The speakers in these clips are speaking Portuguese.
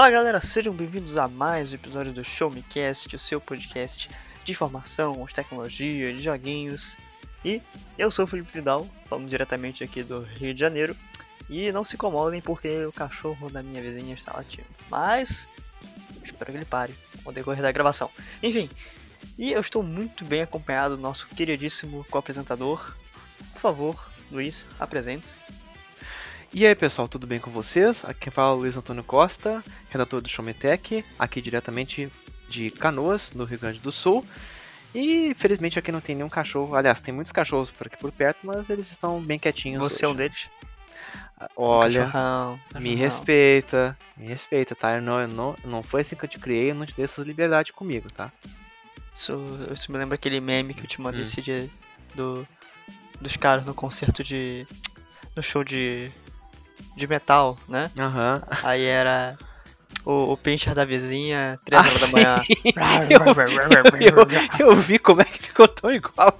Fala galera, sejam bem-vindos a mais um episódio do Show Me Cast, o seu podcast de informação, de tecnologia, de joguinhos. E eu sou o Felipe Vidal, falando diretamente aqui do Rio de Janeiro. E não se incomodem porque o cachorro da minha vizinha está latindo. Mas espero que ele pare ao decorrer da gravação. Enfim, e eu estou muito bem acompanhado do nosso queridíssimo co-apresentador. Por favor, Luiz, apresente-se. E aí pessoal, tudo bem com vocês? Aqui quem fala é o Luiz Antônio Costa, redator do Showmetech, aqui diretamente de Canoas, no Rio Grande do Sul. E felizmente aqui não tem nenhum cachorro, aliás, tem muitos cachorros por aqui por perto, mas eles estão bem quietinhos. Você é hoje. um deles? Olha, Cachorrão, me cachorrão. respeita, me respeita, tá? Eu não, eu não, não foi assim que eu te criei, eu não te dei essas liberdades comigo, tá? Isso, isso me lembra aquele meme que eu te mandei Hum. esse dia do, dos caras no concerto de. no show de. De metal, né? Aham. Aí era o, o pincher da vizinha, 3 Ah, horas da manhã. Eu, eu vi como é que ficou tão igual.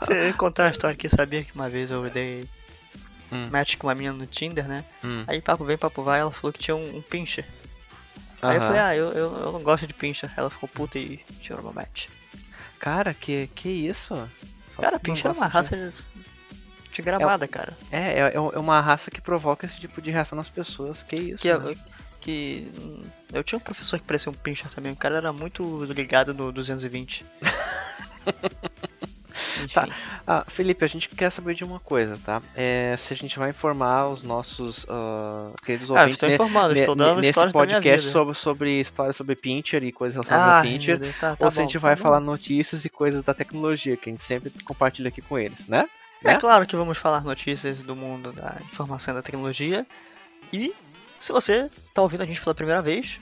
Você contar uma história aqui, sabia que uma vez eu dei Hum. match com uma menina no Tinder, né? Hum, Aí papo vem, papo vai, ela falou que tinha um, um pincher. Aí eu aham. falei, ah, eu, eu, eu não gosto de pincher. Ela ficou puta e tirou meu match. Cara, que, que isso? Só Cara, pincher é uma raça de, de gramada, cara. É, é, é uma raça que provoca esse tipo de reação nas pessoas. Que isso? Que, né? que hum, eu tinha um professor que parecia um pincher também. O cara era muito ligado no 220. Enfim. Tá. Ah, Felipe, a gente quer saber de uma coisa, tá? É, se a gente vai informar os nossos ah, queridos Ah, ouvintes estou ne- informando, ne- estou dando nesse podcast sobre, sobre histórias sobre Pinter e coisas relacionadas a Ah, Pinter. meu Deus, tá, tá ou se a gente tá vai bom. falar notícias e coisas da tecnologia, que a gente sempre compartilha aqui com eles, né? É né? claro que vamos falar notícias do mundo da informação e da tecnologia. E se você está ouvindo a gente pela primeira vez,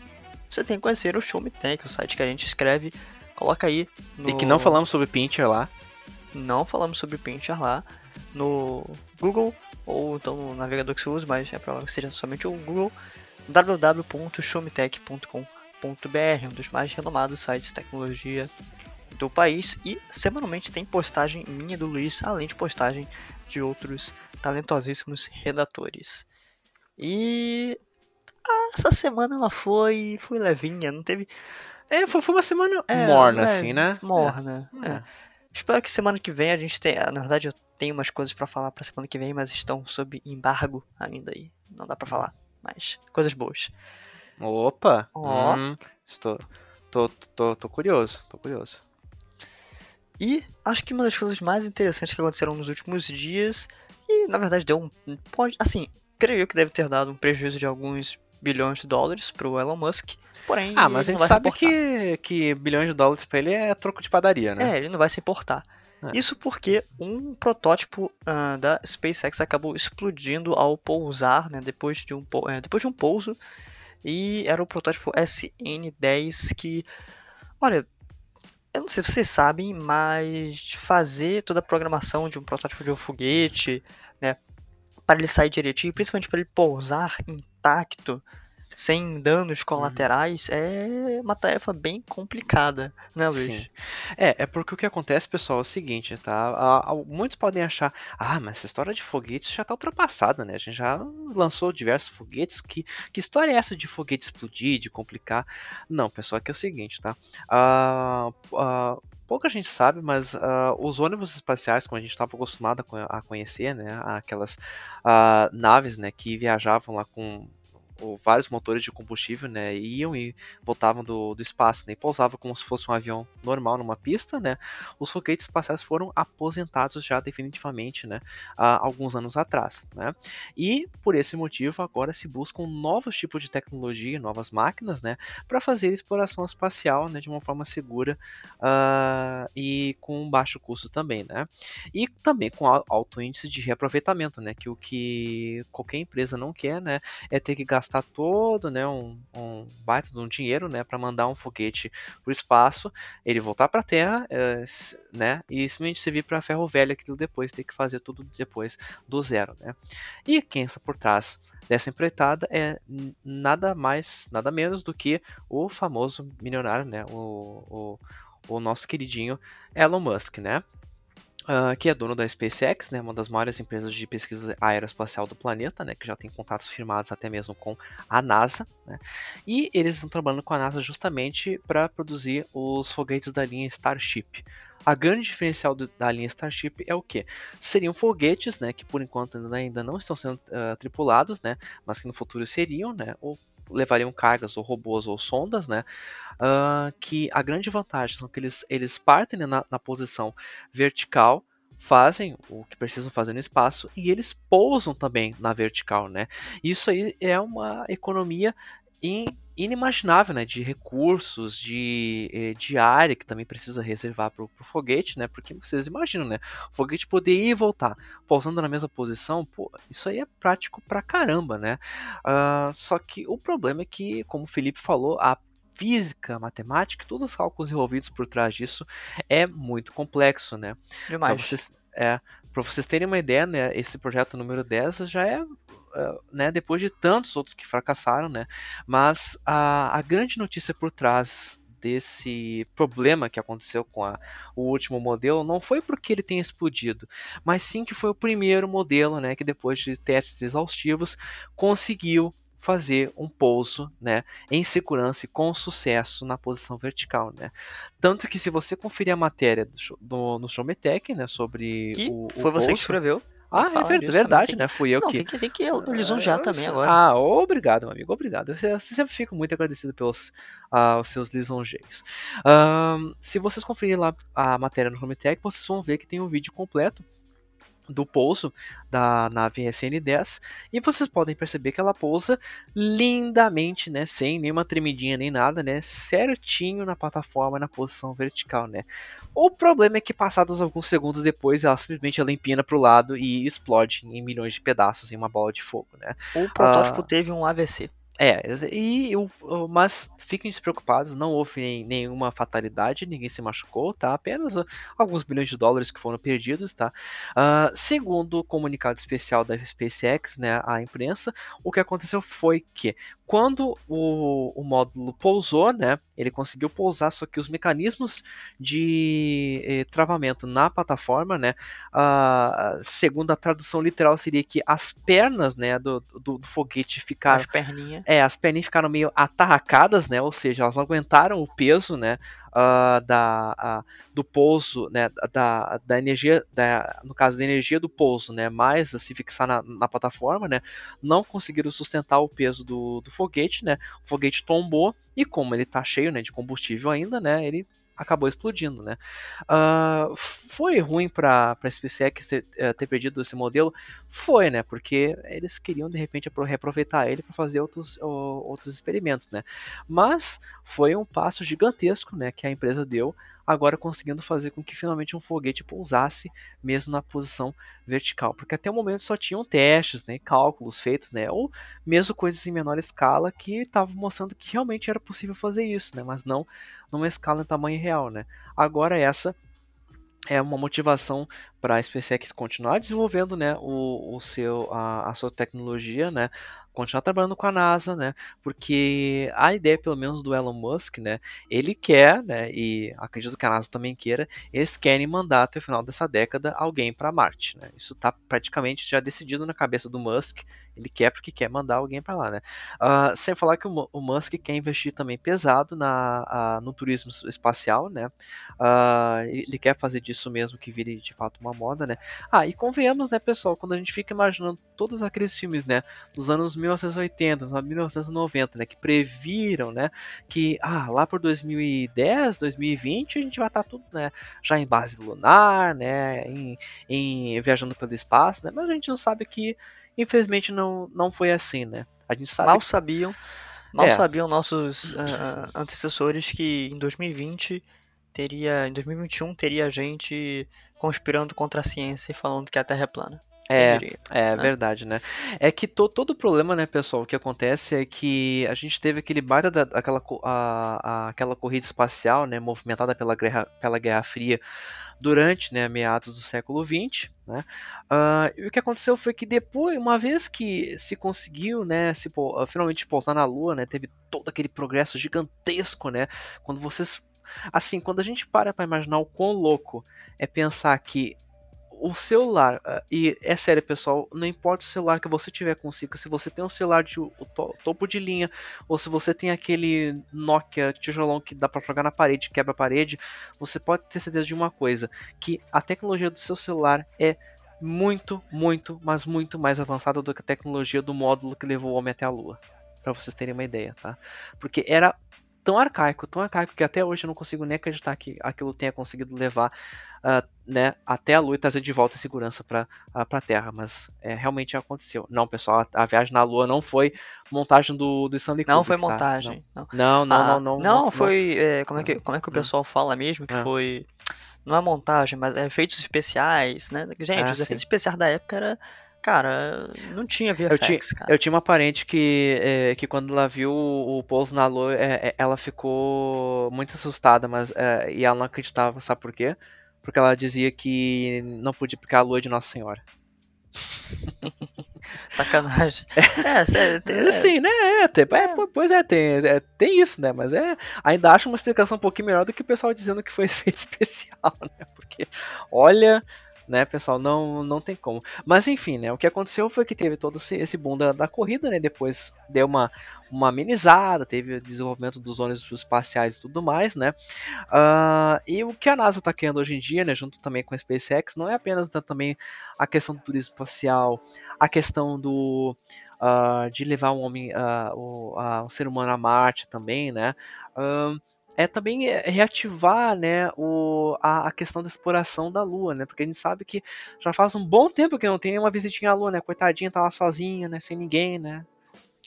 você tem que conhecer o Show Me Tech, o site que a gente escreve. Coloca aí no... E que não falamos sobre Pinter lá. Não falamos sobre Pincher lá no Google ou então no navegador que você usa, mas é provável que seja somente o Google www.showmetech.com.br, um dos mais renomados sites de tecnologia do país e semanalmente tem postagem minha do Luiz, além de postagem de outros talentosíssimos redatores. E essa semana ela foi foi levinha, não teve É, foi, foi uma semana é, morna, é, assim, né? Morna. É. é. Espero que semana que vem a gente tenha. Na verdade, eu tenho umas coisas pra falar pra semana que vem, mas estão sob embargo ainda aí. Não dá pra falar. Mas coisas boas. Opa! Ó. Hum, estou, tô, tô, tô curioso, tô curioso. E acho que uma das coisas mais interessantes que aconteceram nos últimos dias. E na verdade deu um. Pode. Assim, creio que deve ter dado um prejuízo de alguns bilhões de dólares pro Elon Musk. Porém, Ah, mas a gente sabe que, que bilhões de dólares pra ele é troco de padaria, né? É, ele não vai se importar. É. Isso porque um protótipo ah, da SpaceX acabou explodindo ao pousar, né, depois, de um, é, depois de um pouso. E era o protótipo SN10 que, olha, eu não sei se vocês sabem, mas fazer toda a programação de um protótipo de um foguete, né, para ele sair direitinho, principalmente para ele pousar intacto, sem danos colaterais, é uma tarefa bem complicada, né, Luiz? Sim. É, é porque o que acontece, pessoal, é o seguinte, tá? Muitos podem achar, ah, mas essa história de foguetes já tá ultrapassada, né? A gente já lançou diversos foguetes. Que, que história é essa de foguete explodir, de complicar? Não, pessoal, é que é o seguinte, tá? Ah, ah, pouca gente sabe, mas ah, os ônibus espaciais, como a gente estava acostumado a co- a conhecer, né? Aquelas ah, naves, né, que viajavam lá com o- vários motores de combustível, né, iam e voltavam do, do espaço, né, e pousavam como se fosse um avião normal numa pista, né, os foguetes espaciais foram aposentados já definitivamente, né, há alguns anos atrás, né, e por esse motivo agora se buscam novos tipos de tecnologia, novas máquinas, né, para fazer exploração espacial, né, de uma forma segura ah, e com baixo custo também, né, e também com al- alto índice de reaproveitamento, né, que o que qualquer empresa não quer, né, é ter que gastar todo, né, um, um baita de um dinheiro, né, para mandar um foguete para o espaço, ele voltar para a Terra, s- né, e simplesmente servir para ferro velho aquilo depois, ter que fazer tudo depois do zero, né. E quem está por trás dessa empreitada é nada mais, nada menos do que o famoso milionário, né, o, o, o nosso queridinho Elon Musk, né. Uh, que é dono da SpaceX, né, uma das maiores empresas de pesquisa aeroespacial do planeta, né, que já tem contatos firmados até mesmo com a NASA, né, e eles estão trabalhando com a NASA justamente para produzir os foguetes da linha Starship. A grande diferencial do, da linha Starship é o que? Seriam foguetes, né, que por enquanto ainda não estão sendo uh, tripulados, né, mas que no futuro seriam, né, ou levariam cargas ou robôs ou sondas, né? Uh, que a grande vantagem são que eles, eles partem né, na, na posição vertical, fazem o que precisam fazer no espaço e eles pousam também na vertical, né? Isso aí é uma economia inimaginável, né, de recursos, de, eh, de área que também precisa reservar para o foguete, né, porque vocês imaginam, né, o foguete poder ir e voltar, pousando na mesma posição, pô, isso aí é prático pra caramba, né, uh, só que o problema é que, como o Felipe falou, a física, matemática, todos os cálculos envolvidos por trás disso é muito complexo, né. Demais. Pra vocês, é, para vocês terem uma ideia, né, esse projeto número 10 já é né, depois de tantos outros que fracassaram, né? Mas a, a grande notícia por trás desse problema que aconteceu com a, o último modelo não foi porque ele tenha explodido, mas sim que foi o primeiro modelo, né, que depois de testes exaustivos conseguiu fazer um pouso né, em segurança e com sucesso na posição vertical. Né? Tanto que se você conferir a matéria do, do, no Showmetech né, sobre que o, o foi você que escreveu? Ah, é verdade, verdade né? Fui eu não, que. Tem que, tem que lisonjear também agora. Ah, obrigado, meu amigo, obrigado. Eu, eu sempre fico muito agradecido pelos uh, os seus lisonjeios. Um, se vocês conferirem lá a matéria no Home Tech, vocês vão ver que tem um vídeo completo do pouso da nave SN-10 e vocês podem perceber que ela pousa lindamente, né, sem nenhuma tremidinha nem nada, né, certinho na plataforma na posição vertical, né. O problema é que passados alguns segundos depois ela simplesmente ela empina para o lado e explode em milhões de pedaços em uma bola de fogo, né. O protótipo ah, teve um AVC. É, e, mas fiquem despreocupados, não houve nenhuma fatalidade, ninguém se machucou, tá? Apenas alguns bilhões de dólares que foram perdidos, tá? Uh, segundo o comunicado especial da SpaceX, né, à imprensa, o que aconteceu foi que quando o, o módulo pousou, né, ele conseguiu pousar, só que os mecanismos de eh, travamento na plataforma, né, uh, segundo a tradução literal seria que as pernas, né, do, do, do foguete ficaram... As perninhas. É, as perninhas ficaram meio atarracadas, né, ou seja, elas não aguentaram o peso, né, uh, da, uh, do pouso, né, da, da energia, da, no caso da energia do pouso, né, mais se fixar na, na plataforma, né, não conseguiram sustentar o peso do, do foguete, né, o foguete tombou e como ele está cheio, né, de combustível ainda, né, ele acabou explodindo, né? Uh, foi ruim para a SpaceX ter, uh, ter, perdido esse modelo? Foi, né? Porque eles queriam de repente reaproveitar ele para fazer outros, outros experimentos, né? Mas foi um passo gigantesco, né? Que a empresa deu agora conseguindo fazer com que finalmente um foguete pousasse mesmo na posição vertical, porque até o momento só tinham testes, né, cálculos feitos, né, ou mesmo coisas em menor escala que estavam mostrando que realmente era possível fazer isso, né, mas não numa escala em tamanho real, né. Agora essa é uma motivação para a SpaceX continuar desenvolvendo né, o, o seu, a, a, sua tecnologia, né, continuar trabalhando com a NASA, né, porque a ideia, pelo menos do Elon Musk, né, ele quer, né, e acredito que a NASA também queira, eles querem mandar até o final dessa década alguém para Marte. Né, isso está praticamente já decidido na cabeça do Musk, ele quer porque quer mandar alguém para lá. Né. Uh, sem falar que o, o, Musk quer investir também pesado na, uh, no turismo espacial, né, uh, ele quer fazer disso mesmo que vire de fato uma moda, né? Ah, e convenhamos, né, pessoal, quando a gente fica imaginando todos aqueles filmes, né, dos anos 1980, 1990, né, que previram, né, que ah, lá por 2010, 2020 a gente vai estar tá tudo, né, já em base lunar, né, em, em viajando pelo espaço, né? Mas a gente não sabe que infelizmente não não foi assim, né? A gente sabe Mal que... sabiam Mal é. sabiam nossos uh, antecessores que em 2020 teria, em 2021 teria gente conspirando contra a ciência e falando que a Terra é plana. É, diria, é né? verdade, né? É que to, todo o problema, né, pessoal, o que acontece é que a gente teve aquele baita da, aquela, a, a, aquela corrida espacial, né, movimentada pela guerra, pela Guerra Fria durante, né, meados do século XX, né? Uh, e o que aconteceu foi que depois, uma vez que se conseguiu, né, se, finalmente pousar na Lua, né, teve todo aquele progresso gigantesco, né? Quando vocês Assim, quando a gente para para imaginar o quão louco é pensar que o celular, uh, e é sério pessoal, não importa o celular que você tiver consigo, se você tem um celular de to topo de linha, ou se você tem aquele Nokia tijolão que dá para jogar na parede, quebra a parede, você pode ter certeza de uma coisa, que a tecnologia do seu celular é muito, muito, mas muito mais avançada do que a tecnologia do módulo que levou o homem até a Lua. Para vocês terem uma ideia, tá? Porque era tão arcaico, tão arcaico que até hoje eu não consigo nem acreditar que aquilo tenha conseguido levar uh, né, até a Lua e trazer de volta a segurança para uh, a Terra, mas é, realmente aconteceu. Não, pessoal, a, a, viagem na Lua não foi montagem do, do Stanley Kubrick. Não foi tá? montagem. Tá? Não, não, não, ah, não, não, não, não, foi. É, como, é que, como é que o pessoal fala mesmo? Que foi. Não é montagem, mas é efeitos especiais, né? Gente, ah, os efeitos especiais da época era Cara, não tinha VFX, eu tinha, cara. Eu tinha uma parente que, é, que quando ela viu o, pouso na lua, é, é, ela ficou muito assustada, mas é, e ela não acreditava, sabe por quê? Porque ela dizia que não podia picar a lua de Nossa Senhora. Sacanagem. É, é, Sim, né? É, tem, é, pois é tem, é, tem isso, né? Mas é. Ainda acho uma explicação um pouquinho melhor do que o pessoal dizendo que foi efeito especial, né? Porque, olha né, pessoal? Não, não tem como. Mas enfim, né? O que aconteceu foi que teve todo esse, esse boom da, da corrida, né? Depois deu uma, uma amenizada, teve o desenvolvimento dos ônibus espaciais e tudo mais, né? Uh, e o que a NASA está querendo hoje em dia, né? Junto também com a SpaceX, não é apenas né, também a questão do turismo espacial, a questão do uh, de levar um homem, uh, o, um ser humano a Marte também, né? É também é, reativar né, o, a, a, questão da exploração da Lua, né? Porque a gente sabe que já faz um bom tempo que não tem uma visitinha à Lua, né? Coitadinha tá lá sozinha, né? Sem ninguém, né?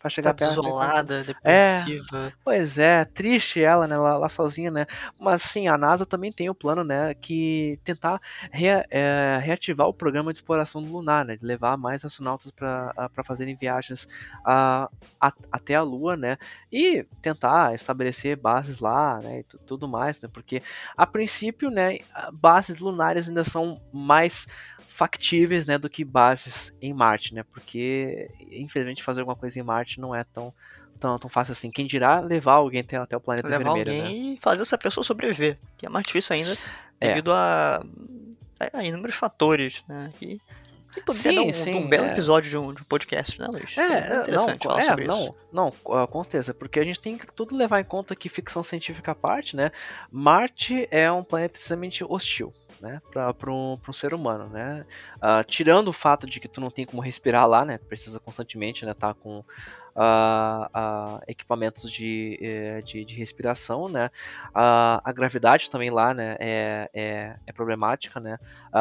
Pra chegar tá perto. Isolada, depressiva. É, pois é, triste ela, né? Lá, lá, sozinha, né? Mas sim, a NASA também tem o plano, né? Que tentar é, reativar o programa de exploração lunar, né? De levar mais astronautas para fazerem viagens a, a, até a Lua, né? E tentar estabelecer bases lá, né? E tudo mais, né? Porque a princípio, né? Bases lunares ainda são mais factíveis, né, do que bases em Marte, né? Porque infelizmente fazer alguma coisa em Marte não é tão tão, tão fácil assim. Quem dirá levar alguém até, até o planeta levar vermelho, alguém né? e fazer essa pessoa sobreviver, que é mais difícil ainda é. devido a, a, inúmeros fatores, né? Que, que poderia sim, dar um, sim, um belo é. episódio de um, de um, podcast, né, Luiz? É, é interessante não, falar é, sobre não, isso. Não, com certeza, porque a gente tem que tudo levar em conta que ficção científica à parte, né? Marte é um planeta extremamente hostil né, para um, um ser humano, né? Uh, tirando o fato de que tu não tem como respirar lá, né? Precisa constantemente, né, tá com uh, uh, equipamentos de, eh, de, de, respiração, né? a gravidade também lá, né, é, é, é problemática, né?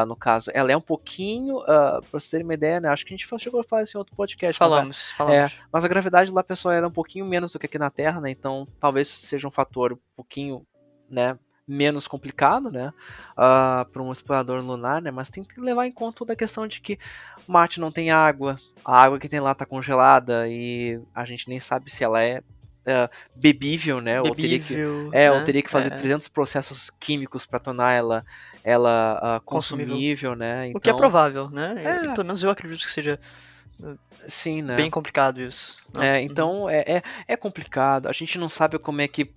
no caso, ela é um pouquinho, uh, para vocês terem uma ideia, né? Acho que a gente chegou a falar isso em outro podcast. Falamos, mas, falamos. É, mas a gravidade lá, pessoal, era um pouquinho menos do que aqui na Terra, né? Então, talvez seja um fator um pouquinho, né? Menos complicado, né, uh, ah, para um explorador lunar, né, mas tem que levar em conta toda a questão de que Marte não tem água, a água que tem lá está congelada e a gente nem sabe se ela é uh, bebível, né, bebível, ou teria que, é, né? ou teria que fazer é. 300 processos químicos para tornar ela, ela uh, consumível, consumível, né. Então, o que é então provável, né? É. pelo menos eu acredito que seja Sim, né? Bem complicado isso. É, então uhum. é, é, é, complicado. A gente não sabe como é que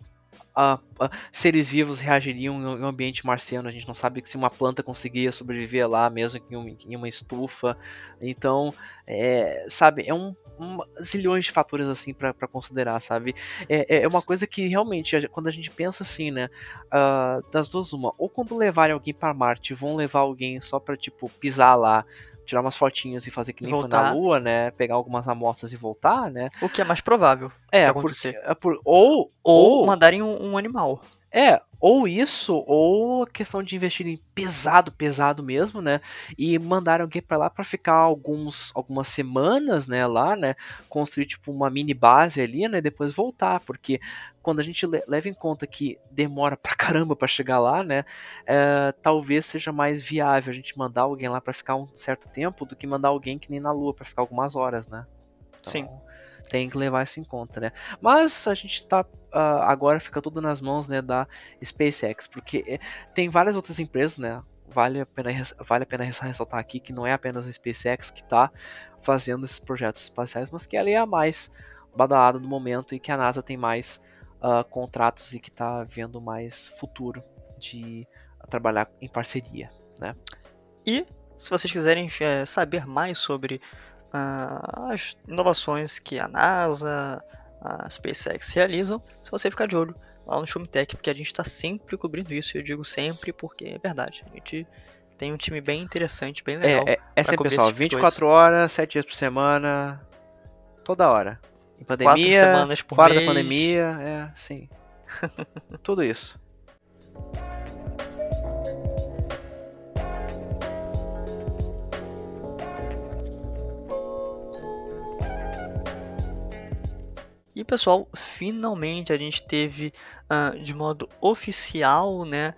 uh, uh, seres vivos reagiriam em um ambiente marciano. A gente não sabe se uma planta conseguia sobreviver lá, mesmo em, um, em uma estufa. Então, é, sabe, é um, um, zilhões de fatores assim para considerar, sabe? É, é, é uma coisa que realmente, quando a gente pensa assim, né, uh, das duas uma, ou quando levarem alguém para Marte, vão levar alguém só para tipo pisar lá tirar umas fotinhas e fazer que nem voltar. foi na Lua, né? Pegar algumas amostras e voltar, né? O que é mais provável é, acontecer. Por, é por, ou, ou, ou mandarem um, um animal. É, ou isso, ou a questão de investirem pesado, pesado mesmo, né? E mandar alguém para lá para ficar alguns, algumas semanas, né? Lá, né? Construir tipo uma mini base ali, né? E depois voltar, porque quando a gente leva em conta que demora pra caramba para chegar lá, né? É, talvez seja mais viável a gente mandar alguém lá para ficar um certo tempo do que mandar alguém que nem na Lua para ficar algumas horas, né? Então, Sim tem que levar isso em conta, né? Mas a gente está uh, agora fica tudo nas mãos, né, da SpaceX, porque eh, tem várias outras empresas, né? Vale a pena vale a pena ressaltar aqui que não é apenas a SpaceX que está fazendo esses projetos espaciais, mas que ela é a mais badalada no momento e que a NASA tem mais uh, contratos e que está vendo mais futuro de trabalhar em parceria, né? E se vocês quiserem é, saber mais sobre uh, as inovações que a NASA, a SpaceX realizam, se você ficar de olho lá no Showmetech, porque a gente está sempre cobrindo isso, eu digo sempre porque é verdade. A gente tem um time bem interessante, bem legal. É, é, é assim, pessoal, tipo 24 horas, 7 dias por semana, toda hora. Em pandemia, semanas por fora mês. da pandemia, é, sim. Tudo isso. E pessoal, finalmente a gente teve uh, de modo oficial, né,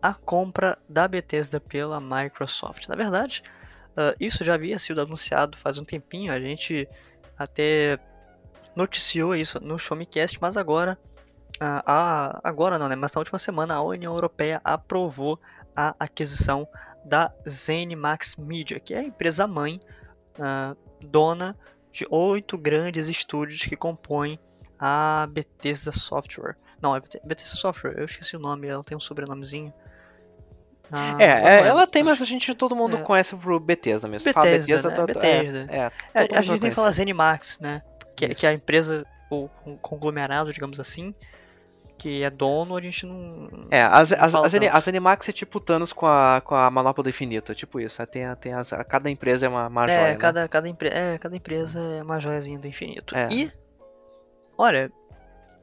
a compra da Bethesda pela Microsoft. Na verdade, uh, isso já havia sido anunciado faz um tempinho, a gente até noticiou isso no Showmecast, mas agora, uh, a, agora não, né, mas na última semana a União Europeia aprovou a aquisição da ZeniMax Media, que é a empresa mãe, dona de oito grandes estúdios que compõem a Bethesda Software. Não, é Bethesda Software, eu esqueci o nome, ela tem um sobrenomezinho. Ah, é, é ela tem, mas a gente todo mundo é. conhece pro Bethesda mesmo. Bethesda, Bethesda, né? Bethesda. É, é, é a gente tem que falar ZeniMax, né? Que, que é a empresa, o conglomerado, digamos assim, que é dono, a gente não. É, as, as, as, as Animax é tipo Thanos com a, com a manopla do infinito, é tipo isso. Tem, tem as, cada empresa é uma, uma é, joia. Né? Cada, né? cada, empre, é, cada empresa é uma joiazinha do infinito. É. E, olha,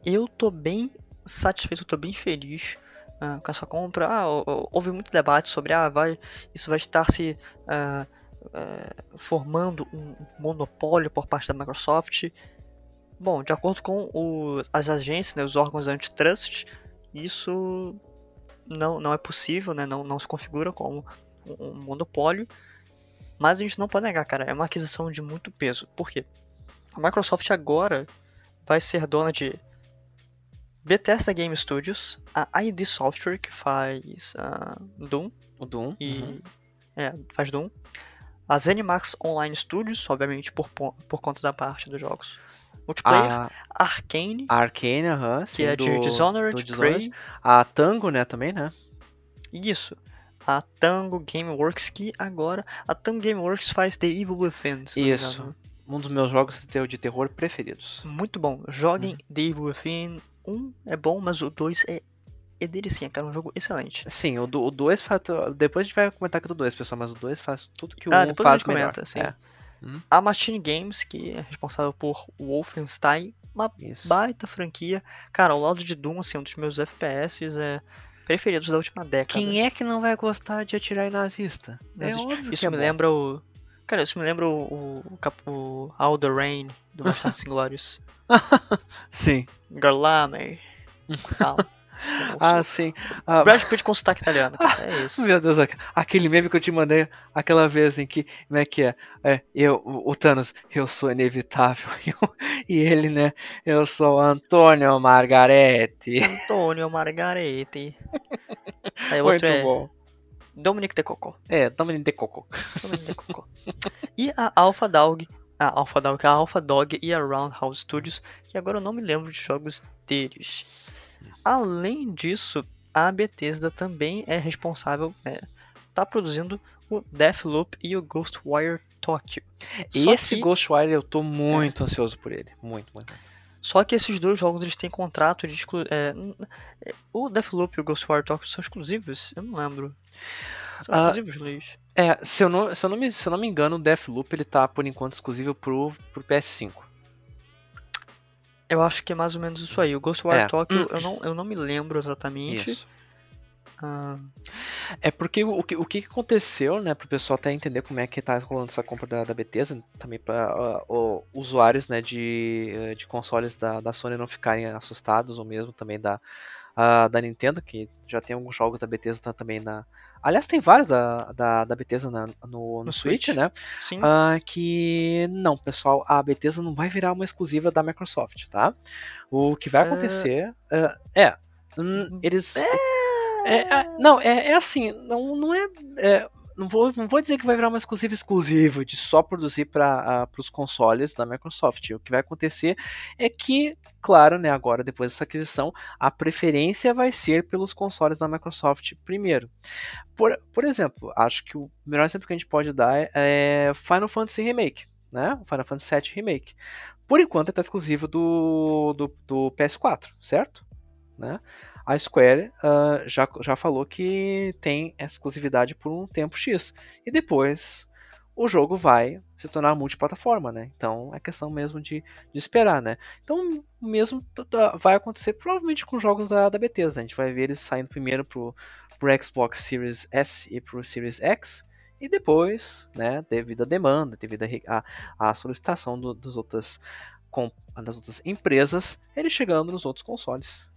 eu tô bem satisfeito, tô bem feliz uh, com essa compra. Ah, houve muito debate sobre ah, vai, isso vai estar se uh, uh, formando um monopólio por parte da Microsoft. Bom, de acordo com o, as agências, né, os órgãos antitrust, isso não, não é possível, né, não, não se configura como um, monopólio. Mas a gente não pode negar, cara, é uma aquisição de muito peso. Por quê? A Microsoft agora vai ser dona de Bethesda Game Studios, a ID Software, que faz uh, Doom. O Doom. E, uhum. É, faz Doom. A ZeniMax Online Studios, obviamente por, por conta da parte dos jogos multiplayer. A Arcane. Arcane, aham. Uh -huh, que é de Dishonored, do Dishonored. A Tango, né, também, né? Isso. A Tango Gameworks, que agora... A Tango Gameworks faz The Evil Within. Isso. Um dos meus jogos de terror preferidos. Muito bom. Joguem uhum. The Evil Within. Um é bom, mas o dois é é delicinha, cara. É um jogo excelente. Sim, o 2 faz. Depois a gente vai comentar aqui do 2, pessoal, mas o 2 faz tudo que o 1 um faz a melhor. Comenta, sim. É. Hum? A Machine Games, que é responsável por Wolfenstein, uma Isso. baita franquia. Cara, ao lado de Doom, assim, um dos meus FPS é preferidos da última década. Quem é que não vai gostar de atirar em nazista? É óbvio Isso é me bom. lembra o... Cara, isso me lembra o, o, o All the Rain do Bastardos Inglórios. Sim. Garlame. Fala ah, sim. Ah, Brad Pitt com sotaque italiano, cara. É isso. Meu Deus, aquele meme que eu te mandei aquela vez em que. Como é que é? é eu, o Thanos, eu sou inevitável. e ele, né? Eu sou Antônio Margarete. Antônio Margarete. Aí o outro Muito é. Bom. Dominic de Coco. É, Dominic de Coco. Dominic de Coco. e a Alpha Dog a Alpha Dog, a Alpha Dog e a Roundhouse Studios, que agora eu não me lembro de jogos deles. Além disso, a Bethesda também é responsável, é, tá produzindo o Deathloop e o Ghostwire Tokyo. Esse que... Ghostwire eu tô muito é. ansioso por ele, muito, muito. Só que esses dois jogos eles têm contrato de exclu... é, é o Deathloop e o Ghostwire Tokyo são exclusivos? Eu não lembro. São ah, exclusivos, Luiz? É, se eu, não, se, eu não me, se eu não me engano, o Deathloop ele tá por enquanto exclusivo pro, pro PS5. Eu acho que é mais ou menos isso aí. O Ghostwire é. Tokyo, hum. eu, não, eu não me lembro exatamente. Isso. Ah. É porque o, que, o que aconteceu, né, pro pessoal até entender como é que tá rolando essa compra da, da Bethesda, também para uh, usuários, né, de, eh, de consoles da, da Sony não ficarem assustados, ou mesmo também da, uh, da Nintendo, que já tem alguns jogos da Bethesda também na, Aliás, tem vários da, da, da Bethesda na, no, no, no Switch, Switch, né? Sim. Uh, que não, pessoal, a Bethesda não vai virar uma exclusiva da Microsoft, tá? O que vai é. acontecer uh, é. Hum, eles. É... É, é, não, é, é assim, não, não é, é não vou, não vou dizer que vai virar uma exclusiva exclusiva de só produzir para uh, os consoles da Microsoft. O que vai acontecer é que, claro, né, agora depois dessa aquisição, a preferência vai ser pelos consoles da Microsoft primeiro. Por, por exemplo, acho que o melhor exemplo que a gente pode dar é Final Fantasy Remake, né? Final Fantasy VII Remake. Por enquanto está exclusivo do, do, do PS4, certo? Né? A Square uh, já, já falou que tem exclusividade por um tempo X. E depois o jogo vai se tornar multiplataforma, né? Então é questão mesmo de, de esperar, né? Então mesmo vai acontecer provavelmente com jogos da, da Bethesda. A gente vai ver eles saindo primeiro pro, pro Xbox Series S e pro Series X. E depois, né, devido à demanda, devido à solicitação do, dos outras, com, das outras empresas, ele chegando nos outros consoles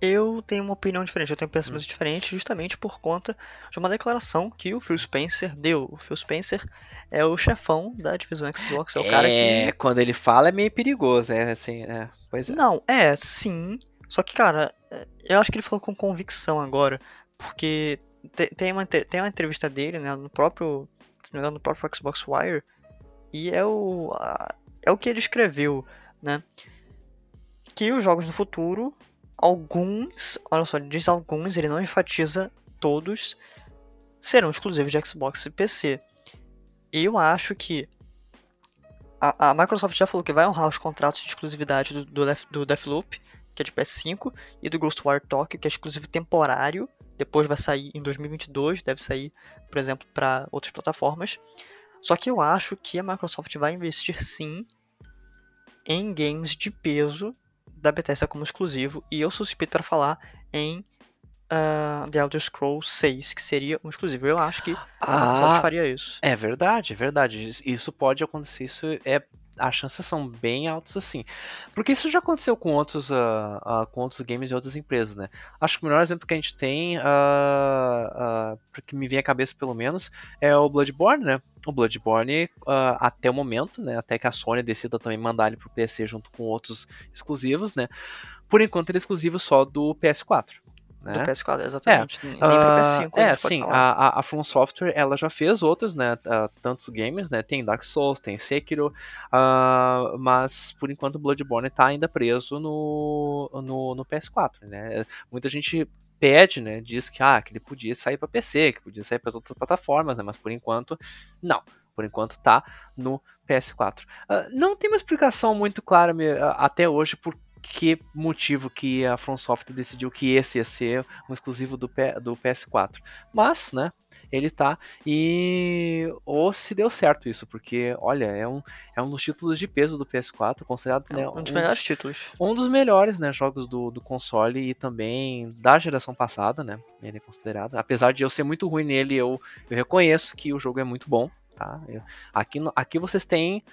eu tenho uma opinião diferente, eu tenho pensamentos hum. diferentes justamente por conta de uma declaração que o Phil Spencer deu. O Phil Spencer é o chefão da divisão Xbox, é o cara que. É, quando ele fala é meio perigoso, é assim, é, pois é. Não, é, sim. Só que, cara, eu acho que ele falou com convicção agora, porque tem uma, tem uma entrevista dele, né, no próprio, no próprio Xbox Wire, e é o, é o que ele escreveu, né, que os jogos no futuro alguns, olha só, ele diz alguns, ele não enfatiza todos, serão exclusivos de Xbox e PC. Eu acho que a, a, Microsoft já falou que vai honrar os contratos de exclusividade do, do, do Deathloop, que é de PS5, e do Ghostwire Tokyo, que é exclusivo temporário. Depois vai sair em 2022, deve sair, por exemplo, para outras plataformas. Só que eu acho que a Microsoft vai investir sim em games de peso da Bethesda como exclusivo, e eu sou suspeito para falar em uh, The Elder Scrolls 6, que seria um exclusivo. Eu acho que a Microsoft ah, faria isso. É verdade, é verdade. Isso pode acontecer, isso é as chances são bem altas assim. Porque isso já aconteceu com outros, uh, uh, com outros games de outras empresas, né? Acho que o melhor exemplo que a gente tem, uh, que me vem à cabeça pelo menos, é o Bloodborne, né? O Bloodborne, até o momento, né? Até que a Sony decida também mandar ele pro PC junto com outros exclusivos, né? Por enquanto ele é exclusivo só do PS4. Né? Do PS4, exatamente. É, Nem uh, pro PS5. É, sim. A, a From Software ela já fez outros, né? Uh, tantos games, né? Tem Dark Souls, tem Sekiro, uh, mas por enquanto o Bloodborne está ainda preso no, no, no, PS4, né? Muita gente pede, né? Diz que, ah, que ele podia sair para PC, que podia sair para outras plataformas, né? Mas por enquanto, não. Por enquanto tá no PS4. não tem uma explicação muito clara até hoje por que motivo que a From Software decidiu que esse ia ser um exclusivo do, P, do PS4. Mas, né, ele tá e ou se deu certo isso, porque olha, é um, é um dos títulos de peso do PS4, considerado é né, um dos melhores títulos. Um dos melhores, né, jogos do, do console e também da geração passada, né? Ele é considerado. Apesar de eu ser muito ruim nele, eu, eu reconheço que o jogo é muito bom, tá? Eu, aqui, aqui vocês têm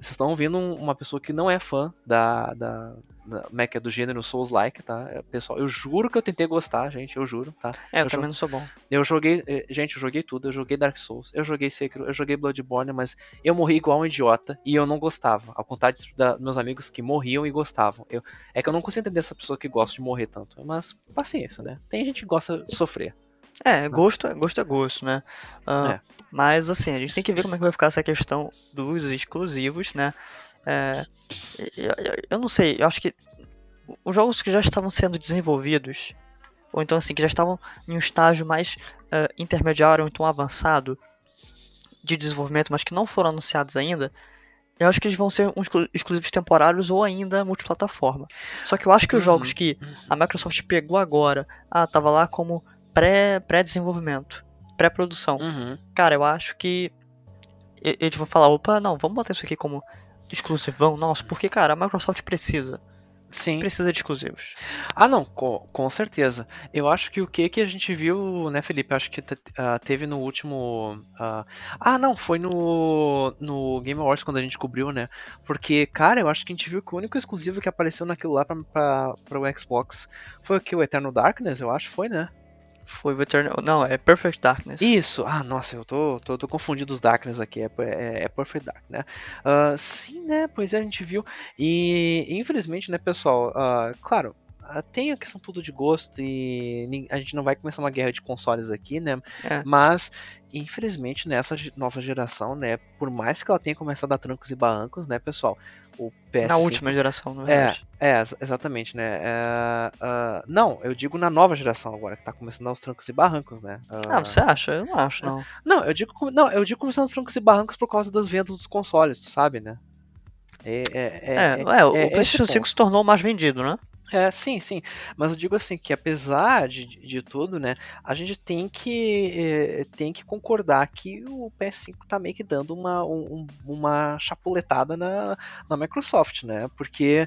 vocês estão ouvindo uma pessoa que não é fã da, da, da é é do gênero Souls-like, tá? É, pessoal, eu juro que eu tentei gostar, gente, eu juro, tá? É, eu, eu também não sou bom. Eu joguei, eh, gente, eu joguei tudo, eu joguei Dark Souls, eu joguei Sekiro, eu joguei Bloodborne, mas eu morri igual um idiota e eu não gostava. Ao contrário dos meus amigos que morriam e gostavam. Eu, é que eu não consigo entender essa pessoa que gosta de morrer tanto, mas paciência, né? Tem gente que gosta de sofrer. É, gosto é gosto, é gosto né? Uh, é. Mas assim, a gente tem que ver como é que vai ficar essa questão dos exclusivos, né? É, eu, eu não sei, eu acho que os jogos que já estavam sendo desenvolvidos, ou então assim, que já estavam em um estágio mais uh, intermediário ou então avançado de desenvolvimento, mas que não foram anunciados ainda, eu acho que eles vão ser uns exclusivos temporários ou ainda multiplataforma. Só que eu acho que os uhum. jogos que a Microsoft pegou agora, ah, tava lá como pré-desenvolvimento, pré pré-produção. Uhum. Cara, eu acho que eles vão falar, opa, não, vamos botar isso aqui como exclusivão nosso, porque, cara, a Microsoft precisa. Sim. Precisa de exclusivos. Ah, não, com, com certeza. Eu acho que o que que a gente viu, né, Felipe? Acho que uh, teve no último. Uh... Ah, não, foi no, no Game Awards quando a gente cobriu, né? Porque, cara, eu acho que a gente viu que o único exclusivo que apareceu naquilo lá pra, pra, pra o Xbox foi o que? O Eternal Darkness, eu acho, foi, né? Foi o Eternal. Não, é Perfect Darkness. Isso! Ah, nossa, eu tô, tô, tô confundindo os Darkness aqui. É, é, é Perfect Dark, né? Uh, sim, né? Pois é, a gente viu. E infelizmente, né, pessoal? Uh, claro, tem a questão tudo de gosto e a gente não vai começar uma guerra de consoles aqui, né? É. Mas, infelizmente, nessa nova geração, né? Por mais que ela tenha começado a dar trancos e barrancos, né, pessoal? O PS5 Na última geração, na É, é, ex- exatamente, né? É, ah, não, eu digo na nova geração agora, que tá começando aos trancos e barrancos, né? Ah, você acha? Eu não acho, não. Não, eu digo, não, eu digo começando aos trancos e barrancos por causa das vendas dos consoles, tu sabe, né? É, é, É, é, o é PlayStation esse 5 se tornou mais vendido, né? É, sim, sim. Mas eu digo assim que apesar de, de tudo, né, a gente tem que eh, tem que concordar que o PS5 tá meio que dando uma, um- uma chapuletada na, na Microsoft, né? Porque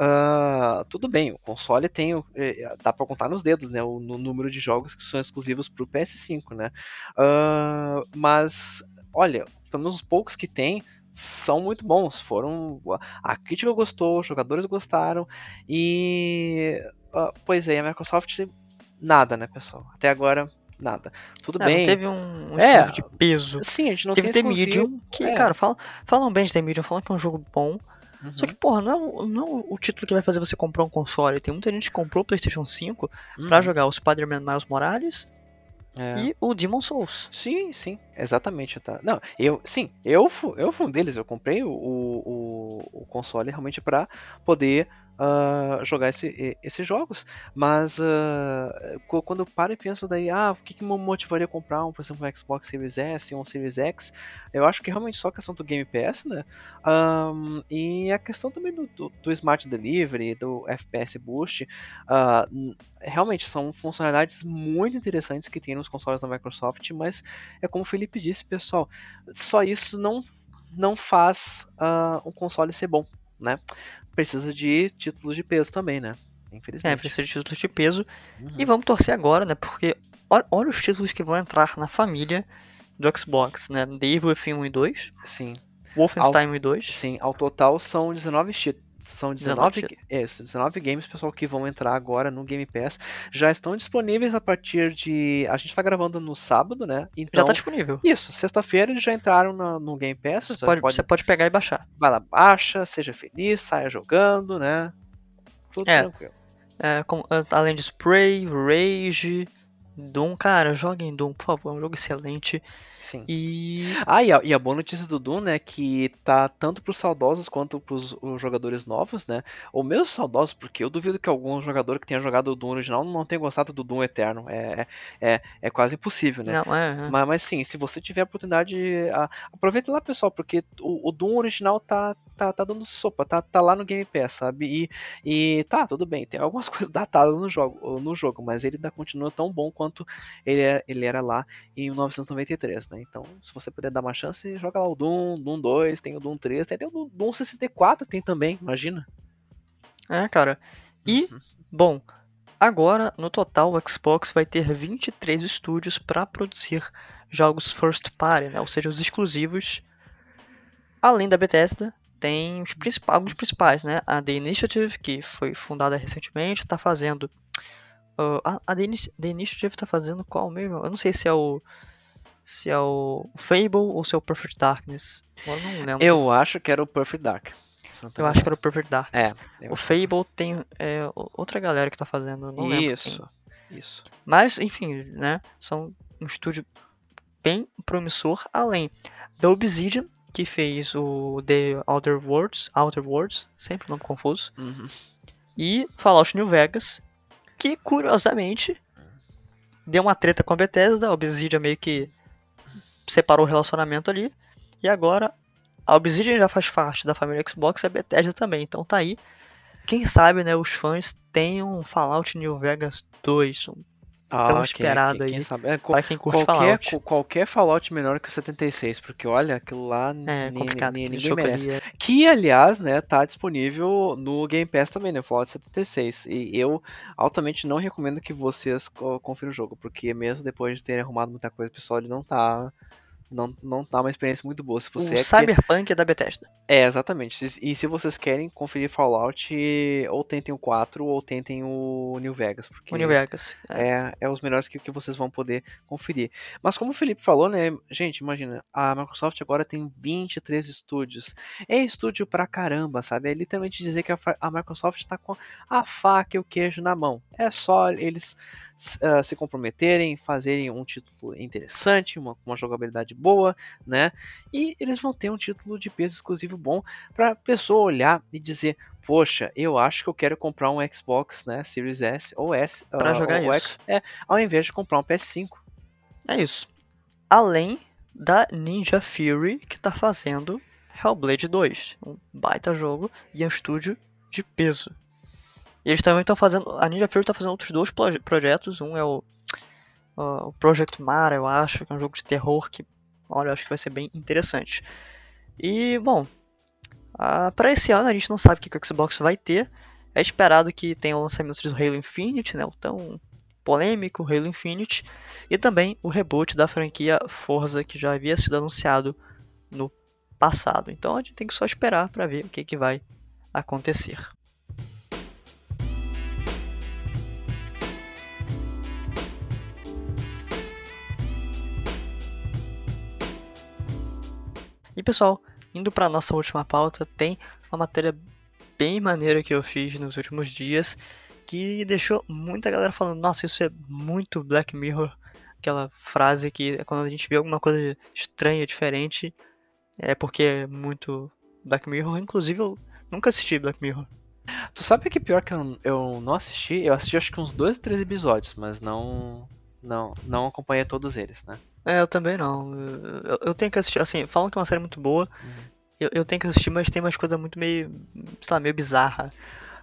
ah, tudo bem, o console tem, o- eh, dá pra contar nos dedos, né, o no número de jogos que são exclusivos pro PS5, né? Ah, mas olha, pelo menos os poucos que tem são muito bons. Foram a crítica gostou, os jogadores gostaram e ah, pois é, a Microsoft nada, né, pessoal? Até agora nada. Tudo É, bem. teve um, um É. de peso. Sim, a gente não teve tem The. Medium, que, É. cara, falam, falam bem de The Medium, falam que é um jogo bom. Uhum. Só que, porra, não é, o- não é o título que vai fazer você comprar um console. Tem muita gente que comprou o PlayStation 5 pra Uhum. jogar o Spider-Man Miles Morales É. e o Demon Souls. Sim, sim, exatamente, tá. Não, eu, sim, eu, eu fui um deles, eu comprei o, o, o console realmente pra poder ah, jogar esse- esses jogos, mas co- quando eu paro e penso daí, ah, o que, que me motivaria a comprar um, por exemplo, um Xbox Series S ou um Series X, eu acho que realmente só a questão do Game Pass, né, Ahn, e a questão também do, do, do Smart Delivery, do FPS Boost, n- realmente são funcionalidades muito interessantes que tem nos consoles da Microsoft, mas é como o Felipe disse, pessoal, só isso não, não faz ah, um console ser bom, né? Precisa de títulos de peso também, né? Infelizmente. É, precisa de títulos de peso. Uhum. E vamos torcer agora, né? Porque olha, olha os títulos que vão entrar na família do Xbox, né? The Evil Within 1 e 2, Sim, Wolfenstein 1 e 2. sim, ao total são 19 títulos. São 19, 19 ga- isso, 19 games, pessoal, que vão entrar agora no Game Pass. Já estão disponíveis a partir de. A gente tá gravando no sábado, né? Então, Já tá disponível. Isso, sexta-feira eles já entraram na- no Game Pass. Você Você pode, pode, você pode pegar e baixar. vai lá, baixa, seja feliz, saia jogando, né? Tudo É. tranquilo. É, com- além de Spray, Rage, Doom. Cara, joguem Doom, por favor. É um jogo excelente. Sim. E. Ah, e a, e a boa notícia do Doom, né, que tá tanto pros saudosos quanto pros os jogadores novos, né, ou mesmo os saudosos, porque eu duvido que algum jogador que tenha jogado o Doom original não tenha gostado do Doom Eterno, é, é, é quase impossível, né. Não, é, é. Mas, mas sim, se você tiver a oportunidade, a- aproveita lá, pessoal, porque o, o Doom original tá, tá, tá dando sopa, tá, tá lá no Game Pass, sabe? E, e tá, tudo bem, tem algumas coisas datadas no jogo, no jogo mas ele ainda continua tão bom quanto ele era, ele era lá em 1993, né? Então, se você puder dar uma chance, joga lá o Doom, Doom 2, tem o Doom 3, tem até o Doom, Doom 64 tem também, imagina. É, cara. E, Uhum. bom, agora no total o Xbox vai ter 23 estúdios para produzir jogos first party, né? Ou seja, os exclusivos. Além da Bethesda, tem os principais, alguns principais, né? A The Initiative, que foi fundada recentemente, está fazendo. Ah, a a The, Ini- The Initiative está fazendo qual mesmo? Eu não sei se é o. Se é o Fable ou se é o Perfect Darkness. Agora eu não lembro. Eu acho que era o Perfect Dark. Eu acho que era o Perfect Darkness. É, O. Fable tem é, o- outra galera que tá fazendo, não lembro. quem. Isso, isso. Mas, enfim, né? São um estúdio bem promissor, além da Obsidian, que fez o The Outer Worlds, Outer Worlds, sempre nome confuso, Uhum. e Fallout New Vegas, que curiosamente deu uma treta com a Bethesda, a Obsidian meio que separou o relacionamento ali, e agora a Obsidian já faz parte da família Xbox e a Bethesda também, então tá aí. Quem sabe, né, os fãs tenham um Fallout New Vegas 2, um Ah, tão esperado quem, quem aí sabe? É, para quem curte qualquer, Fallout. qualquer Fallout menor que o 76, porque olha, aquilo lá É complicado, ninguém merece. ali é- Que, aliás, né, tá disponível no Game Pass também, né, Fallout 76. E eu altamente não recomendo que vocês co- confiram o jogo, porque mesmo depois de terem arrumado muita coisa, pessoal, ele não tá não, não tá uma experiência muito boa. Se você o é Cyberpunk que... é da Bethesda. É, exatamente. E se vocês querem conferir Fallout, ou tentem o 4 ou tentem o New Vegas. Porque o New Vegas. É, é, é os melhores que, que vocês vão poder conferir. Mas como o Felipe falou, né, gente, imagina, a Microsoft agora tem 23 estúdios. É estúdio pra caramba, sabe? É literalmente dizer que a, a Microsoft está com a faca e o queijo na mão. É só eles uh, se comprometerem, fazerem um título interessante, uma, uma jogabilidade boa, né? E eles vão ter um título de peso exclusivo bom para a pessoa olhar e dizer, poxa, eu acho que eu quero comprar um Xbox, né, Series S ou S para uh, jogar isso. X, é, ao invés de comprar um PS5. É isso. Além da Ninja Fury que está fazendo Hellblade 2, um baita jogo e é um estúdio de peso. E eles também estão fazendo. A Ninja Fury está fazendo outros dois projetos. Um é o, o Project Mara, eu acho, que é um jogo de terror que, olha, eu acho que vai ser bem interessante. E, bom, para esse ano a gente não sabe o que o Xbox vai ter. É esperado que tenha o lançamento do Halo Infinite, né, o tão polêmico Halo Infinite, e também o reboot da franquia Forza, que já havia sido anunciado no passado. Então a gente tem que só esperar para ver o que, que vai acontecer. E pessoal, indo para nossa última pauta, tem uma matéria bem maneira que eu fiz nos últimos dias que deixou muita galera falando: Nossa, isso é muito Black Mirror. Aquela frase que quando a gente vê alguma coisa estranha, diferente, é porque é muito Black Mirror. Inclusive, eu nunca assisti Black Mirror. Tu sabe que pior que eu, eu não assisti? Eu assisti acho que uns dois, três episódios, mas não não não acompanhei todos eles, né? É, eu também não. Eu, eu, tenho que assistir, assim, falam que é uma série muito boa. Uhum. Eu, eu tenho que assistir, mas tem umas coisas muito meio, sei lá, meio bizarra.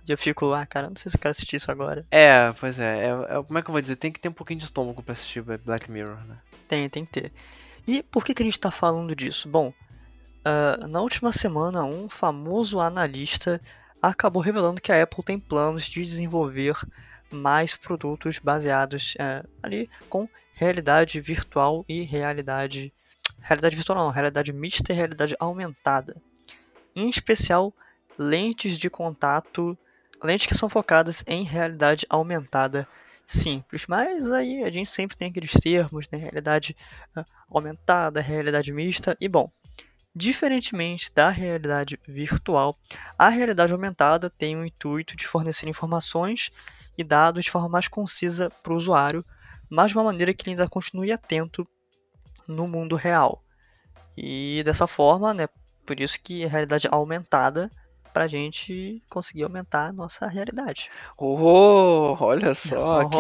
E eu fico, ah, cara, não sei se eu quero assistir isso agora. É, pois é, é, é, Como é que eu vou dizer? Tem que ter um pouquinho de estômago pra assistir Black Mirror, né? Tem, tem que ter. E por que, que a gente tá falando disso? Bom, uh, na última semana, um famoso analista acabou revelando que a Apple tem planos de desenvolver mais produtos baseados uh, ali com realidade virtual e realidade. Realidade virtual não, realidade mista e realidade aumentada. Em especial, lentes de contato, lentes que são focadas em realidade aumentada simples. Mas aí a gente sempre tem aqueles termos, né? Realidade uh, aumentada, realidade mista. E bom, diferentemente da realidade virtual, a realidade aumentada tem o intuito de fornecer informações e dados de forma mais concisa para o usuário, mas de uma maneira que ele ainda continue atento no mundo real. E dessa forma, né, por isso que a realidade aumentada para a gente conseguir aumentar a nossa realidade. Oh, olha só que,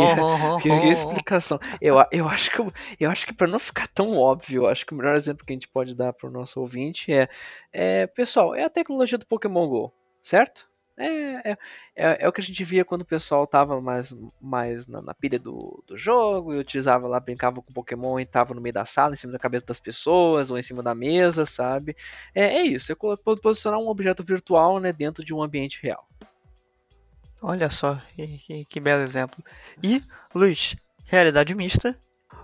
que, que explicação. Eu, eu acho que eu acho que para não ficar tão óbvio, acho que o melhor exemplo que a gente pode dar para o nosso ouvinte é, é, pessoal, é a tecnologia do Pokémon Go, certo? É, é, é, é, o que a gente via quando o pessoal tava mais, mais na, na pilha do, do jogo e utilizava lá, brincava com Pokémon e tava no meio da sala, em cima da cabeça das pessoas ou em cima da mesa, sabe? É, é isso, é posicionar um objeto virtual né, dentro de um ambiente real. Olha só, que, que, que belo exemplo. E, Luiz, realidade mista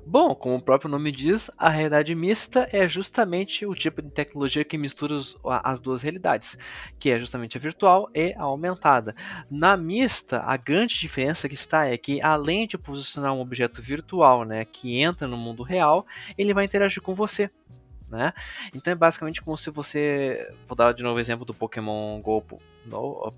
Bom, como o próprio nome diz, a realidade mista é justamente o tipo de tecnologia que mistura as duas realidades, que é justamente a virtual e a aumentada. Na mista, a grande diferença que está é que além de posicionar um objeto virtual, né, que entra no mundo real, ele vai interagir com você. Né? Então é basicamente como se você, vou dar de novo o exemplo do Pokémon Go para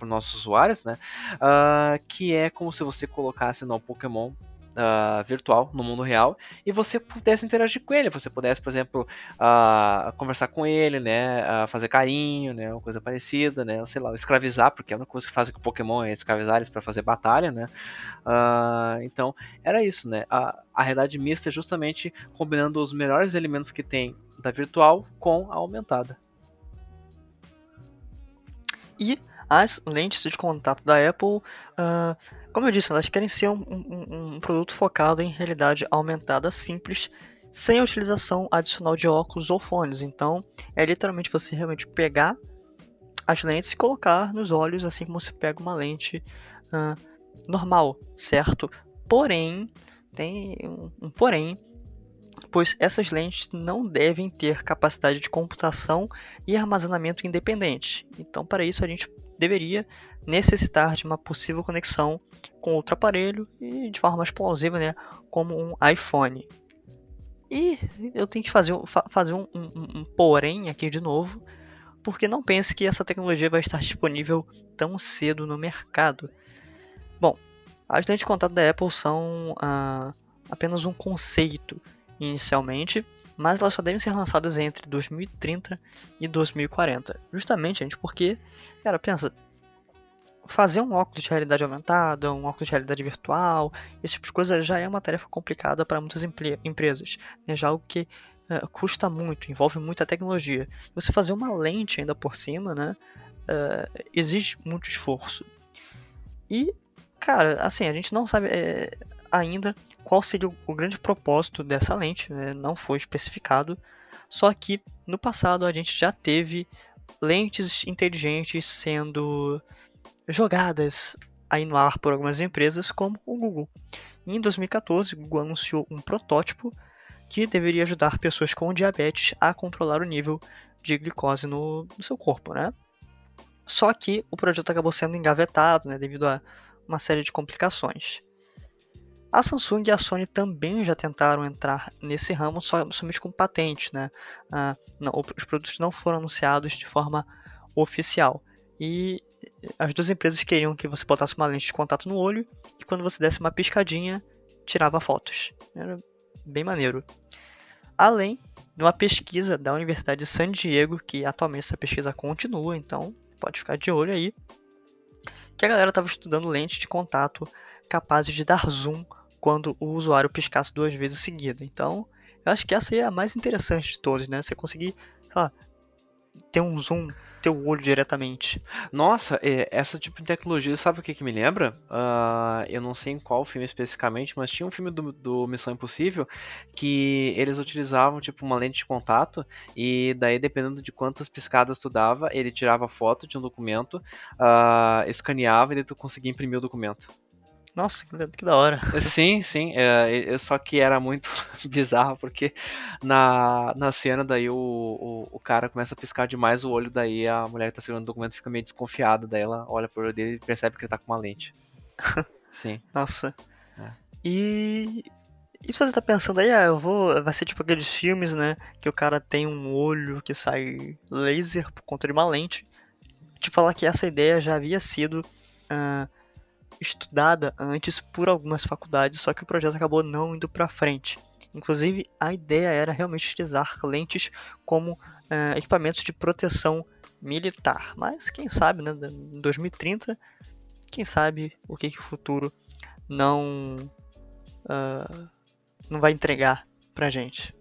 os nossos usuários, né? Uh, que é como se você colocasse no Pokémon uh, virtual no mundo real e você pudesse interagir com ele. Você pudesse, por exemplo, uh, conversar com ele, né, uh, fazer carinho, né, uma coisa parecida, né, sei lá, escravizar, porque é uma coisa que fazem com Pokémon é escravizar eles para fazer batalha, né. então era isso, né. A, a realidade mista é justamente combinando os melhores elementos que tem da virtual com a aumentada. E as lentes de contato da Apple uh, como eu disse, elas querem ser um, um, um produto focado em realidade aumentada simples, sem a utilização adicional de óculos ou fones. Então, é literalmente você realmente pegar as lentes e colocar nos olhos, assim como você pega uma lente uh, normal, certo? Porém, tem um, um porém, pois essas lentes não devem ter capacidade de computação e armazenamento independente. Então, para isso, a gente deveria necessitar de uma possível conexão com outro aparelho e de forma mais plausível, né, como um iPhone. E eu tenho que fazer, fazer um, um, um porém aqui de novo, porque não pense que essa tecnologia vai estar disponível tão cedo no mercado. Bom, as lentes de contato da Apple são ah, apenas um conceito inicialmente, mas elas só devem ser lançadas entre 2030 e 2040. Justamente, gente, porque, cara, pensa, fazer um óculos de realidade aumentada, um óculos de realidade virtual, esse tipo de coisa já é uma tarefa complicada para muitas empresas. Né? Já algo que uh, custa muito, envolve muita tecnologia. Você fazer uma lente ainda por cima, né? Uh, exige muito esforço. E, cara, assim, a gente não sabe é, ainda qual seria o, grande propósito dessa lente, né? não foi especificado. Só que no passado a gente já teve lentes inteligentes sendo jogadas aí no ar por algumas empresas, como o Google. Em 2014, o Google anunciou um protótipo que deveria ajudar pessoas com diabetes a controlar o nível de glicose no, no seu corpo, né? Só que o projeto acabou sendo engavetado, né, devido a uma série de complicações. A Samsung e a Sony também já tentaram entrar nesse ramo somente com patente, né? Ah, não, os produtos não foram anunciados de forma oficial. E as duas empresas queriam que você botasse uma lente de contato no olho e quando você desse uma piscadinha, tirava fotos. Era bem maneiro. Além de uma pesquisa da Universidade de San Diego, que atualmente essa pesquisa continua, então pode ficar de olho aí, que a galera estava estudando lentes de contato capazes de dar zoom quando o usuário piscasse duas vezes seguida. Então, eu acho que essa é a mais interessante de todas, né? Você conseguir, lá, ter um zoom teu olho diretamente. Nossa, é, essa tipo de tecnologia, sabe o que, que me lembra? Uh, eu não sei em qual filme especificamente, mas tinha um filme do, do, Missão Impossível que eles utilizavam tipo uma lente de contato e daí dependendo de quantas piscadas tu dava, ele tirava foto de um documento, uh, escaneava e tu conseguia imprimir o documento. Nossa, que da hora. Sim, sim. É, só que era muito bizarro, porque na, na cena daí o, o, o, cara começa a piscar demais o olho, daí a mulher que tá segurando o documento fica meio desconfiada, daí ela olha pro olho dele e percebe que ele tá com uma lente. Sim. Nossa. É. E. E se você tá pensando aí, ah, eu vou. Vai ser tipo aqueles filmes, né? Que o cara tem um olho que sai laser por conta de uma lente. Te falar que essa ideia já havia sido. Uh, estudada antes por algumas faculdades, só que o projeto acabou não indo para frente. Inclusive, a ideia era realmente utilizar lentes como uh, equipamentos de proteção militar. Mas quem sabe, né, em 2030, quem sabe o que, que o futuro não, uh, não vai entregar pra gente.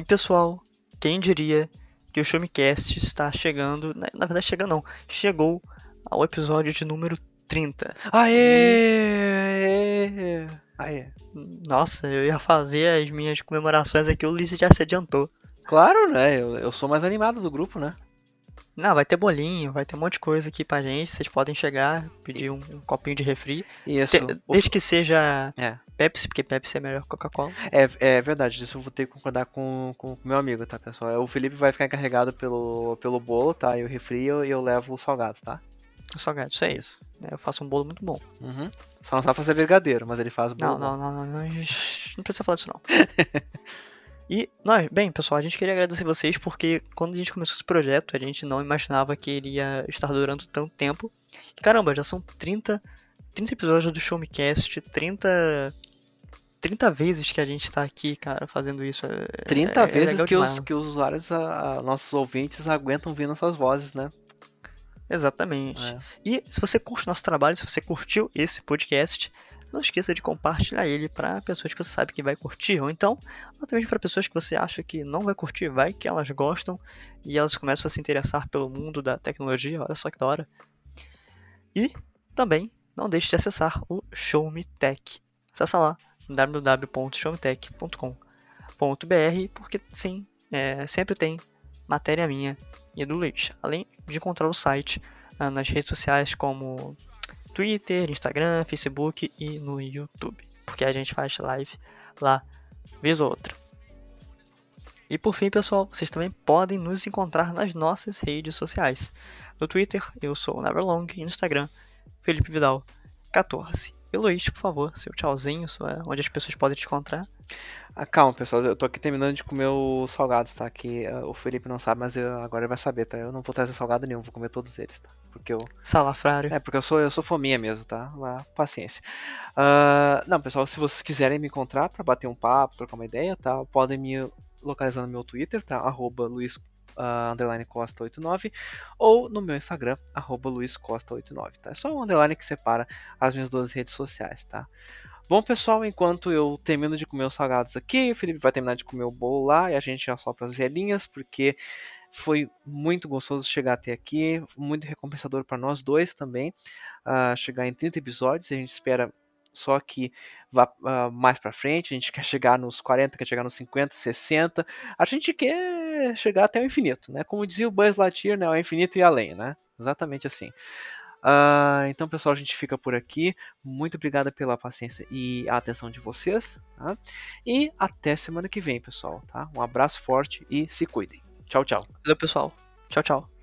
E pessoal, quem diria que o Showmecast está chegando, na, na verdade chega não, chegou ao episódio de número 30. Aê! Aê! Nossa, eu ia fazer as minhas comemorações aqui, o Ulisses já se adiantou. Claro, né? Eu, eu sou mais animado do grupo, né? Não, vai ter bolinho, vai ter um monte de coisa aqui pra gente. Vocês podem chegar, pedir um, um copinho de refri. Isso. Te, desde que seja é. Pepsi, porque Pepsi é melhor que Coca-Cola. É, é verdade, isso eu vou ter que concordar com o meu amigo, tá, pessoal? O Felipe vai ficar encarregado pelo, pelo bolo, tá? E o refri e eu, eu levo os salgados, tá? Os salgados, isso é isso. Eu faço um bolo muito bom. Uhum. Só não sabe fazer brigadeiro, mas ele faz bolo. Não, não, não, não, não, não precisa falar disso não. E nós, bem, pessoal, a gente queria agradecer vocês porque quando a gente começou esse projeto, a gente não imaginava que iria estar durando tanto tempo. Caramba, já são 30, 30 episódios do Show Me Cast, 30 30 vezes que a gente está aqui, cara, fazendo isso. É, 30 é, vezes é que, os, que os usuários, a, a, nossos ouvintes, aguentam ouvir nossas vozes, né? Exatamente. É. E se você curte nosso trabalho, se você curtiu esse podcast, não esqueça de compartilhar ele para pessoas que você sabe que vai curtir, ou então, até mesmo para pessoas que você acha que não vai curtir, vai que elas gostam e elas começam a se interessar pelo mundo da tecnologia, olha só que da hora. E também não deixe de acessar o Show Me Tech. Acessa lá www.showmetech.com.br porque sim, é, sempre tem matéria minha e do Luiz, além de encontrar o site uh, nas redes sociais como Twitter, Instagram, Facebook e no YouTube, porque a gente faz live lá vez ou outra. E por fim, pessoal, vocês também podem nos encontrar nas nossas redes sociais. No Twitter, eu sou o Neverlong e no Instagram, Felipe Vidal 14. E Luiz, por favor, seu tchauzinho, sua, onde as pessoas podem te encontrar. Ah, calma, pessoal, eu tô aqui terminando de comer os salgados, tá? Que uh, o Felipe não sabe, mas eu, agora ele vai saber, tá? Eu não vou trazer salgado nenhum, vou comer todos eles, tá? Porque eu. Salafrário. É, porque eu sou, eu sou fominha mesmo, tá? Paciência. Uh, não, pessoal, se vocês quiserem me encontrar para bater um papo, trocar uma ideia, tá? Podem me localizar no meu Twitter, tá? Arroba Luiz uh, underline Costa 89 ou no meu Instagram, arroba Luiz Costa 89, tá? É só um underline que separa as minhas duas redes sociais, tá? Bom, pessoal, enquanto eu termino de comer os salgados aqui, o Felipe vai terminar de comer o bolo lá e a gente já sopra as velhinhas, porque foi muito gostoso chegar até aqui, muito recompensador para nós dois também, uh, chegar em 30 episódios. A gente espera só que vá uh, mais para frente, a gente quer chegar nos 40, quer chegar nos 50, 60, a gente quer chegar até o infinito, né? Como dizia o Buzz Lightyear, né? O infinito e além, né? Exatamente assim. Uh, então, pessoal, a gente fica por aqui. Muito obrigado pela paciência e a atenção de vocês. Tá? E até semana que vem, pessoal. Tá? Um abraço forte e se cuidem. Tchau, tchau. Valeu, pessoal. Tchau, tchau.